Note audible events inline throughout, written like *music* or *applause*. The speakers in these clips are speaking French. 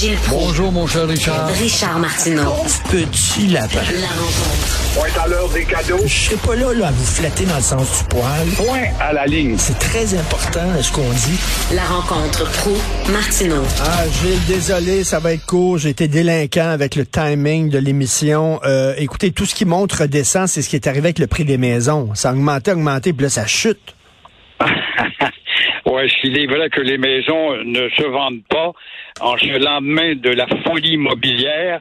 Gilles Proulx. Bonjour, mon cher Richard. Richard Martineau. Petit lapin. La rencontre. Point à l'heure des cadeaux. Je serai pas là, là à vous flatter dans le sens du poil. Point à la ligne. C'est très important ce qu'on dit. La rencontre Proulx-Martineau. Ah, Gilles, désolé, ça va être court. J'ai été délinquant avec le timing de l'émission. Euh, écoutez, tout ce qui monte redescend, c'est ce qui est arrivé avec le prix des maisons. Ça a augmenté, augmenté, puis là, ça chute. *laughs* Ouais, s'il est vrai que les maisons ne se vendent pas en ce lendemain de la folie immobilière,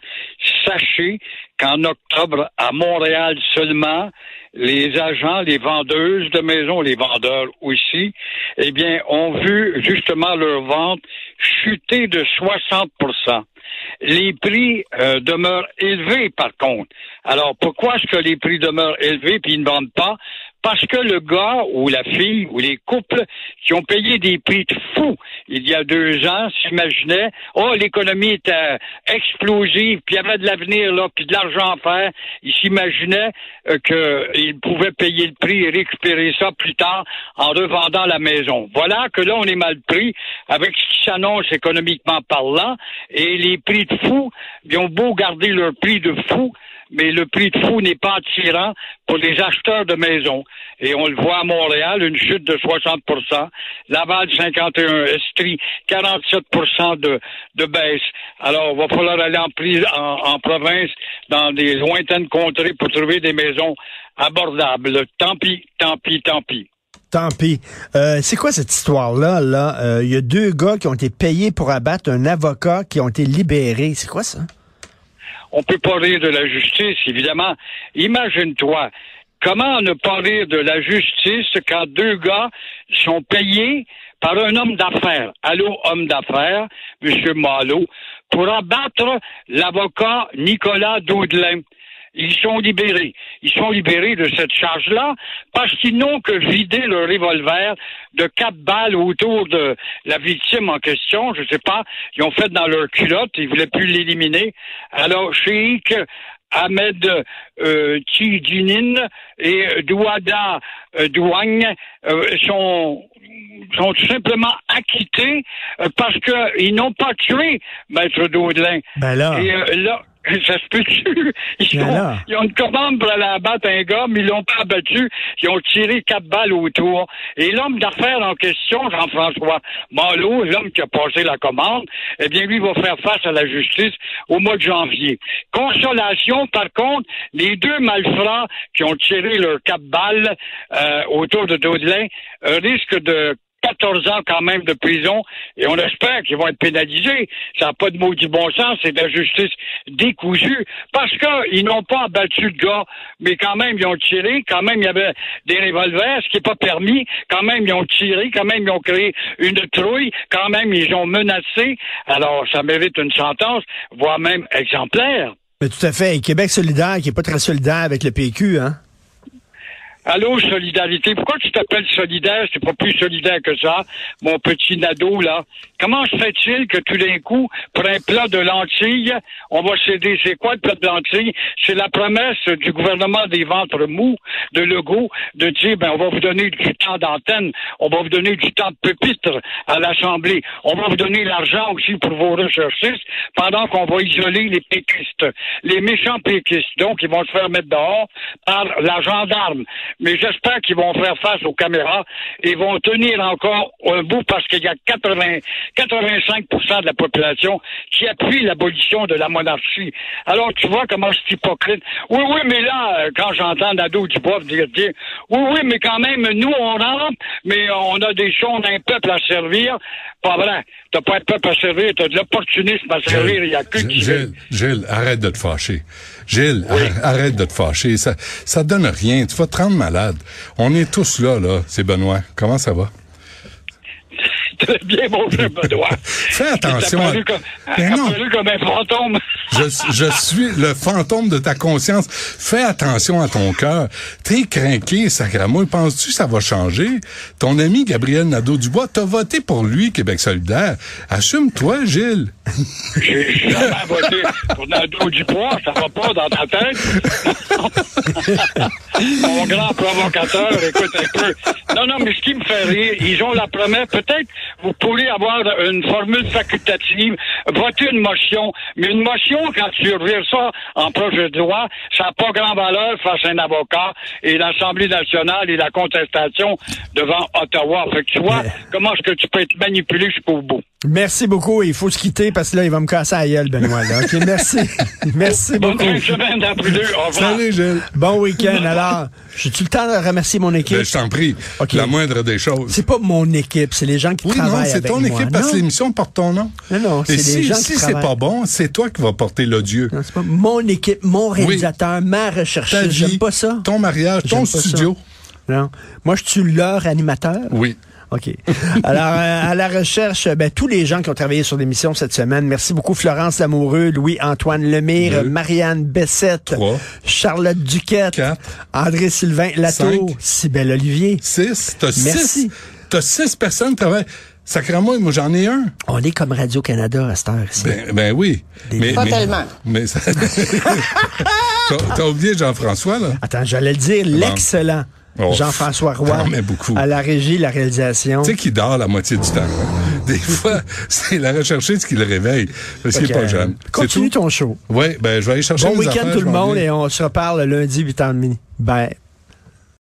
sachez qu'en octobre, à Montréal seulement, les agents, les vendeuses de maisons, les vendeurs aussi, eh bien, ont vu justement leur vente chuter de 60% les prix euh, demeurent élevés, par contre. Alors, pourquoi est-ce que les prix demeurent élevés puis ils ne vendent pas? Parce que le gars ou la fille ou les couples qui ont payé des prix de fous il y a deux ans s'imaginaient, oh, l'économie était explosive, puis il y avait de l'avenir là, puis de l'argent à faire. Ils s'imaginaient euh, qu'ils pouvaient payer le prix et récupérer ça plus tard en revendant la maison. Voilà que là, on est mal pris avec ce qui s'annonce économiquement parlant, et les prix de fou, ils ont beau garder leur prix de fou, mais le prix de fou n'est pas attirant pour les acheteurs de maisons. Et on le voit à Montréal, une chute de 60% Laval 51, Estrie 47 de, de baisse. Alors, il va falloir aller en, en, en province, dans des lointaines contrées pour trouver des maisons abordables. Tant pis, tant pis, tant pis. Tant pis. Euh, c'est quoi cette histoire-là? Là, Euh, il y a deux gars qui ont été payés pour abattre un avocat qui ont été libérés. C'est quoi ça? On peut pas rire de la justice, évidemment. Imagine-toi, comment ne pas rire de la justice quand deux gars sont payés par un homme d'affaires, allô homme d'affaires, M. Malo, pour abattre l'avocat Nicolas Daudelin. Ils sont libérés. Ils sont libérés de cette charge-là parce qu'ils n'ont que vidé leur revolver de quatre balles autour de la victime en question. Je sais pas. Ils ont fait dans leur culotte. Ils voulaient plus l'éliminer. Alors, Sheikh Ahmed euh, Tidjinin et Douada euh, Douagne euh, sont sont tout simplement acquittés euh, parce qu'ils n'ont pas tué Maître Daudelin. Ben là. Et euh, là, *laughs* ça se peut-tu? *laughs* Ils, ont- ils ont une commande pour aller abattre un gars, mais ils l'ont pas abattu. Ils ont tiré quatre balles autour. Et l'homme d'affaires en question, Jean-François Malo, l'homme qui a passé la commande, eh bien, lui va faire face à la justice au mois de janvier. Consolation, par contre, les deux malfrats qui ont tiré leurs quatre balles euh, autour de Daudelin euh, risquent de 14 ans quand même de prison et on espère qu'ils vont être pénalisés. Ça n'a pas de mot du bon sens, c'est de la justice décousue parce qu'ils n'ont pas abattu le gars, mais quand même ils ont tiré, quand même il y avait des revolvers, ce qui n'est pas permis, quand même ils ont tiré, quand même ils ont créé une trouille, quand même ils ont menacé. Alors ça mérite une sentence, voire même exemplaire. Mais tout à fait. Québec solidaire, qui est pas très solidaire avec le PQ, hein? Allô, solidarité. Pourquoi tu t'appelles solidaire? C'est pas plus solidaire que ça, mon petit nado, là. Comment se fait-il que tout d'un coup, pour un plat de lentilles, on va céder, c'est quoi le plat de lentilles? C'est la promesse du gouvernement des ventres mous, de Legault, de dire, ben, on va vous donner du temps d'antenne, on va vous donner du temps de pupitre à l'Assemblée, on va vous donner l'argent aussi pour vos recherchistes, pendant qu'on va isoler les péquistes, les méchants péquistes. Donc, ils vont se faire mettre dehors par la gendarme. Mais j'espère qu'ils vont faire face aux caméras et vont tenir encore un bout parce qu'il y a 80, 85% de la population qui appuie l'abolition de la monarchie. Alors, tu vois comment c'est hypocrite. Oui, oui, mais là, euh, quand j'entends Nadeau Dubois dire, dire, oui, oui, mais quand même, nous, on rentre, mais on a des choses, on a un peuple à servir. Pas vrai. T'as pas un peuple à servir, t'as de l'opportunisme à servir, il y a que Gilles, Gilles, arrête de te fâcher. Gilles, arr- arrête de te fâcher. Ça, ça donne rien. Tu vas te rendre malade. On est tous là, là. C'est Benoît. Comment ça va? Bien, mon cher *laughs* Benoît. Fais attention. Apparu comme, Ben non. comme un fantôme. *laughs* Je, je suis le fantôme de ta conscience. Fais attention à ton cœur. T'es craqué, sacramouille. Penses-tu que ça va changer? Ton ami Gabriel Nadeau-Dubois, t'as voté pour lui, Québec solidaire. Assume-toi, Gilles. J'ai jamais voté pour Nadeau Dubois, ça va pas dans ta tête. *laughs* Mon grand provocateur, écoute un peu. Non, non, mais ce qui me fait rire, ils ont la promesse. Peut-être vous pourrez avoir une formule facultative, voter une motion. Mais une motion, quand tu revires ça en projet de loi, ça n'a pas grand valeur face à un avocat et l'Assemblée nationale et la contestation devant Ottawa. Fait que tu vois, Mais- comment est-ce que tu peux être manipulé jusqu'au bout? Merci beaucoup. Il faut se quitter parce que là, il va me casser la gueule, Benoît. là. OK, merci. *laughs* merci Bonne beaucoup. de semaine à tous deux. Au revoir. Salut, Gilles. Bon week-end. Alors, j'ai-tu le temps de remercier mon équipe? Ben, je t'en prie. OK. La moindre des choses. C'est pas mon équipe, c'est les gens qui Oui, non, c'est ton moi. équipe parce que l'émission porte ton nom. Non, non, c'est si, gens si c'est pas bon, c'est toi qui vas porter l'odieux. Non, c'est pas mon équipe, mon réalisateur, ma vie, J'aime pas ça. ton mariage, ton ça. studio. Non. Moi, je suis leur animateur. Oui. OK. Alors, euh, à la recherche, ben, tous les gens qui ont travaillé sur l'émission cette semaine, merci beaucoup Florence Lamoureux, Louis-Antoine Lemire, Deux. Marianne Bessette, Trois. Charlotte Duquette, Quatre. André-Sylvain Latour, Cinq. Cybelle Olivier. Six. T'as six. T'as six personnes qui travaillent. Sacrément, moi, j'en ai un. On est comme Radio-Canada à cette heure ici. Ben, ben oui. Des- Pas tellement. Mais ça- *laughs* t'as, oublié Jean-François, là? Attends, j'allais le dire, l'excellent Oh. Jean-François Roy. Beaucoup. À la régie, la réalisation. Tu sais qu'il dort la moitié du temps. hein? *laughs* Des fois, c'est la rechercheuse qui le réveille. Parce qu'il Fait est que, pas jeune. Continue tout? ton show. Oui, ben, je vais aller chercher Bon week-end tout le monde et on se reparle lundi 8h30. Bye.